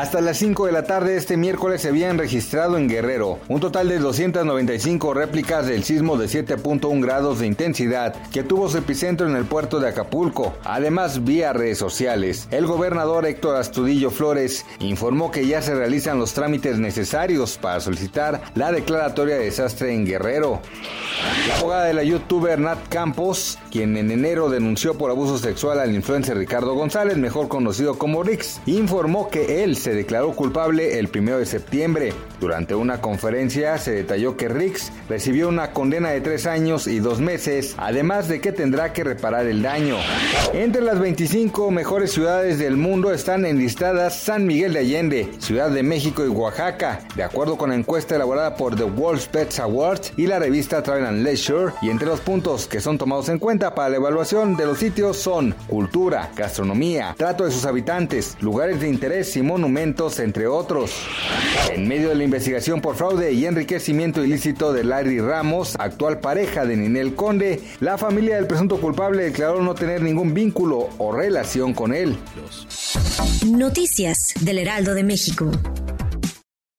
Hasta las 5 de la tarde este miércoles se habían registrado en Guerrero un total de 295 réplicas del sismo de 7.1 grados de intensidad que tuvo su epicentro en el puerto de Acapulco. Además, vía redes sociales, el gobernador Héctor Astudillo Flores informó que ya se realizan los trámites necesarios para solicitar la declaratoria de desastre en Guerrero. La abogada de la youtuber Nat Campos, quien en enero denunció por abuso sexual al influencer Ricardo González, mejor conocido como Rix, informó que él se declaró culpable el 1 de septiembre. Durante una conferencia se detalló que Rix recibió una condena de tres años y dos meses, además de que tendrá que reparar el daño. Entre las 25 mejores ciudades del mundo están enlistadas San Miguel de Allende, Ciudad de México y Oaxaca, de acuerdo con la encuesta elaborada por The World's Pets Awards y la revista Travel and Leisure, y entre los puntos que son tomados en cuenta para la evaluación de los sitios son cultura, gastronomía, trato de sus habitantes, lugares de interés y monumentos entre otros. En medio de la investigación por fraude y enriquecimiento ilícito de Larry Ramos, actual pareja de Ninel Conde, la familia del presunto culpable declaró no tener ningún vínculo o relación con él. Noticias del Heraldo de México.